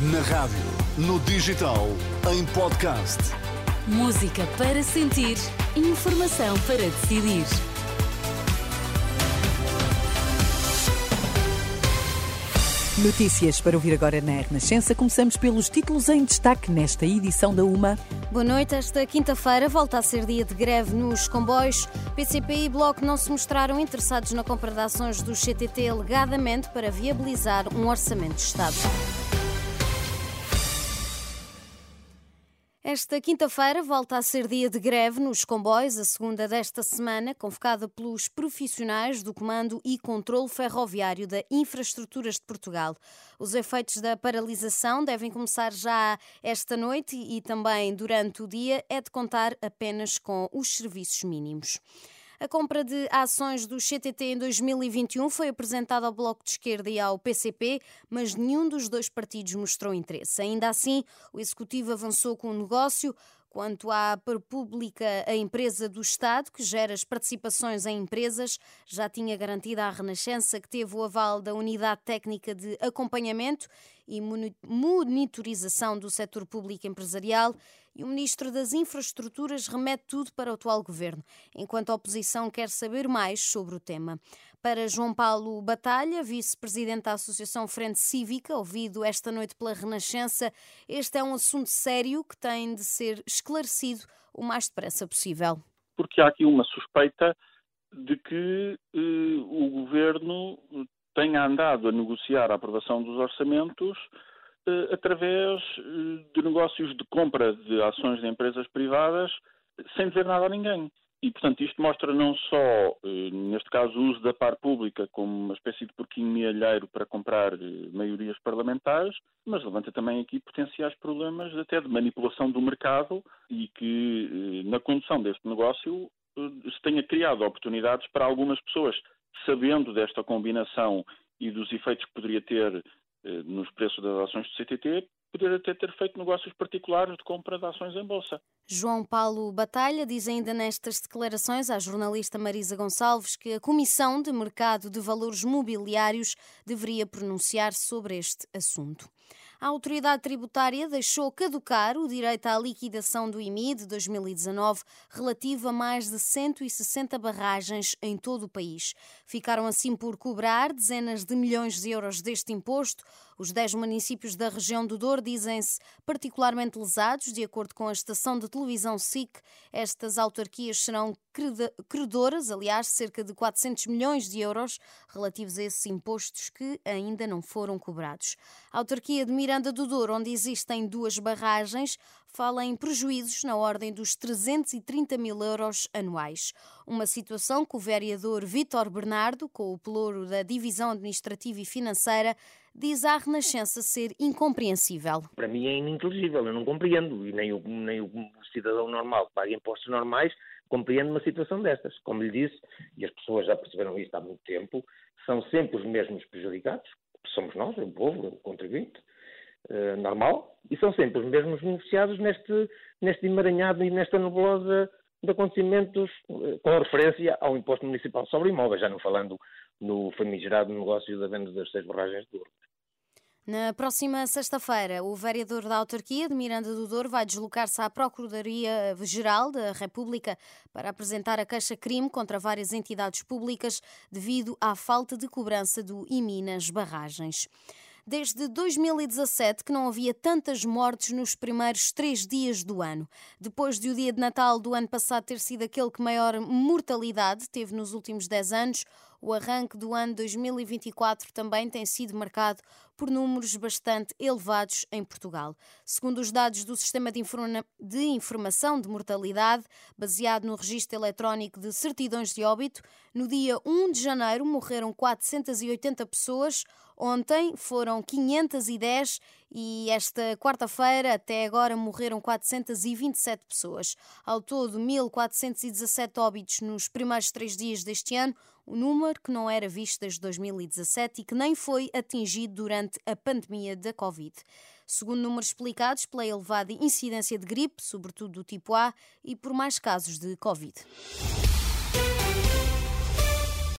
Na rádio, no digital, em podcast. Música para sentir, informação para decidir. Notícias para ouvir agora na Renascença. Começamos pelos títulos em destaque nesta edição da UMA. Boa noite. Esta quinta-feira volta a ser dia de greve nos comboios. PCP e Bloco não se mostraram interessados na compra de ações do CTT alegadamente para viabilizar um orçamento de Estado. Esta quinta-feira volta a ser dia de greve nos comboios, a segunda desta semana, convocada pelos profissionais do Comando e Controlo Ferroviário da Infraestruturas de Portugal. Os efeitos da paralisação devem começar já esta noite e também durante o dia, é de contar apenas com os serviços mínimos. A compra de ações do CTT em 2021 foi apresentada ao Bloco de Esquerda e ao PCP, mas nenhum dos dois partidos mostrou interesse. Ainda assim, o Executivo avançou com o negócio. Quanto à República, a empresa do Estado, que gera as participações em empresas, já tinha garantida à Renascença que teve o aval da Unidade Técnica de Acompanhamento e Monitorização do Setor Público Empresarial e o Ministro das Infraestruturas remete tudo para o atual governo, enquanto a oposição quer saber mais sobre o tema. Para João Paulo Batalha, vice-presidente da Associação Frente Cívica, ouvido esta noite pela Renascença, este é um assunto sério que tem de ser esclarecido o mais depressa possível. Porque há aqui uma suspeita de que eh, o governo tenha andado a negociar a aprovação dos orçamentos através eh, de negócios de compra de ações de empresas privadas sem dizer nada a ninguém. E, portanto, isto mostra não só, eh, neste caso, o uso da par pública como uma espécie de porquinho mealheiro para comprar maiorias parlamentares, mas levanta também aqui potenciais problemas até de manipulação do mercado e que, na condução deste negócio, se tenha criado oportunidades para algumas pessoas, sabendo desta combinação e dos efeitos que poderia ter eh, nos preços das ações do CTT, poder até ter feito negócios particulares de compra de ações em bolsa. João Paulo Batalha diz ainda nestas declarações à jornalista Marisa Gonçalves que a Comissão de Mercado de Valores Mobiliários deveria pronunciar sobre este assunto a autoridade tributária deixou caducar o direito à liquidação do IMI de 2019 relativo a mais de 160 barragens em todo o país. Ficaram assim por cobrar dezenas de milhões de euros deste imposto. Os 10 municípios da região do Douro dizem-se particularmente lesados, de acordo com a estação de televisão SIC. Estas autarquias serão credoras, aliás, cerca de 400 milhões de euros relativos a esses impostos que ainda não foram cobrados. A autarquia de Miranda do Douro, onde existem duas barragens, fala em prejuízos na ordem dos 330 mil euros anuais. Uma situação que o vereador Vítor Bernardo, com o pelouro da Divisão Administrativa e Financeira, diz à Renascença ser incompreensível. Para mim é ininteligível, eu não compreendo, e nem o, nem o cidadão normal que paga impostos normais compreende uma situação destas. Como lhe disse, e as pessoas já perceberam isto há muito tempo, são sempre os mesmos prejudicados, somos nós, o povo, o contribuinte, uh, normal, e são sempre os mesmos beneficiados neste, neste emaranhado e nesta nebulosa de acontecimentos uh, com referência ao imposto municipal sobre imóveis, já não falando no famigerado negócio da venda das seis barragens de Douro. Na próxima sexta-feira, o vereador da autarquia de Miranda do Douro vai deslocar-se à Procuradoria-Geral da República para apresentar a queixa-crime contra várias entidades públicas devido à falta de cobrança do IMI nas barragens desde 2017 que não havia tantas mortes nos primeiros três dias do ano. Depois de o dia de Natal do ano passado ter sido aquele que maior mortalidade teve nos últimos dez anos, o arranque do ano 2024 também tem sido marcado por números bastante elevados em Portugal. Segundo os dados do Sistema de, Informa de Informação de Mortalidade, baseado no Registro Eletrónico de Certidões de Óbito, no dia 1 de janeiro morreram 480 pessoas, ontem foram 510 e esta quarta-feira, até agora, morreram 427 pessoas. Ao todo, 1.417 óbitos nos primeiros três dias deste ano, um número que não era visto desde 2017 e que nem foi atingido durante a pandemia da Covid. Segundo números explicados pela elevada incidência de gripe, sobretudo do tipo A, e por mais casos de Covid.